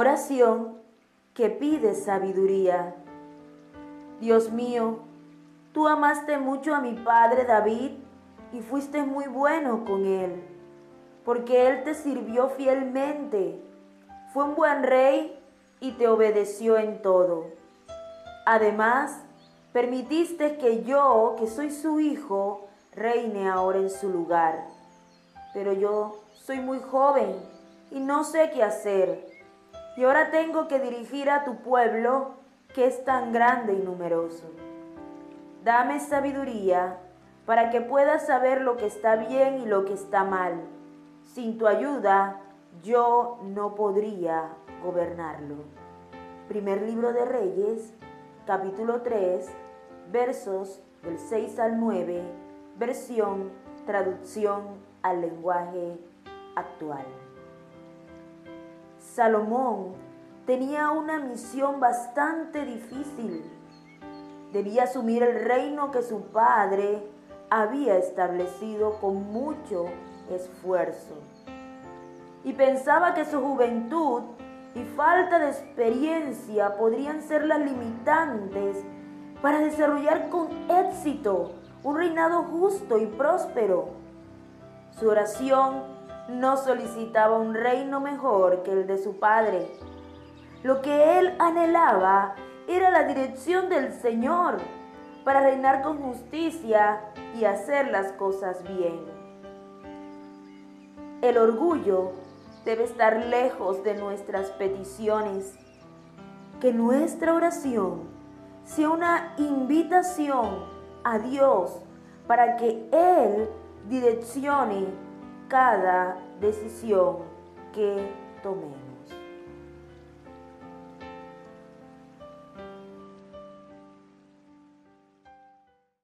Oración que pide sabiduría. Dios mío, tú amaste mucho a mi padre David y fuiste muy bueno con él, porque él te sirvió fielmente. Fue un buen rey y te obedeció en todo. Además, permitiste que yo, que soy su hijo, reine ahora en su lugar. Pero yo soy muy joven y no sé qué hacer y ahora tengo que dirigir a tu pueblo que es tan grande y numeroso. Dame sabiduría para que pueda saber lo que está bien y lo que está mal. Sin tu ayuda yo no podría gobernarlo. Primer libro de Reyes, capítulo 3, versos del 6 al 9, versión, traducción al lenguaje actual. Salomón tenía una misión bastante difícil. Debía asumir el reino que su padre había establecido con mucho esfuerzo. Y pensaba que su juventud y falta de experiencia podrían ser las limitantes para desarrollar con éxito un reinado justo y próspero. Su oración no solicitaba un reino mejor que el de su padre. Lo que él anhelaba era la dirección del Señor para reinar con justicia y hacer las cosas bien. El orgullo debe estar lejos de nuestras peticiones. Que nuestra oración sea una invitación a Dios para que Él direccione cada decisión que tomemos.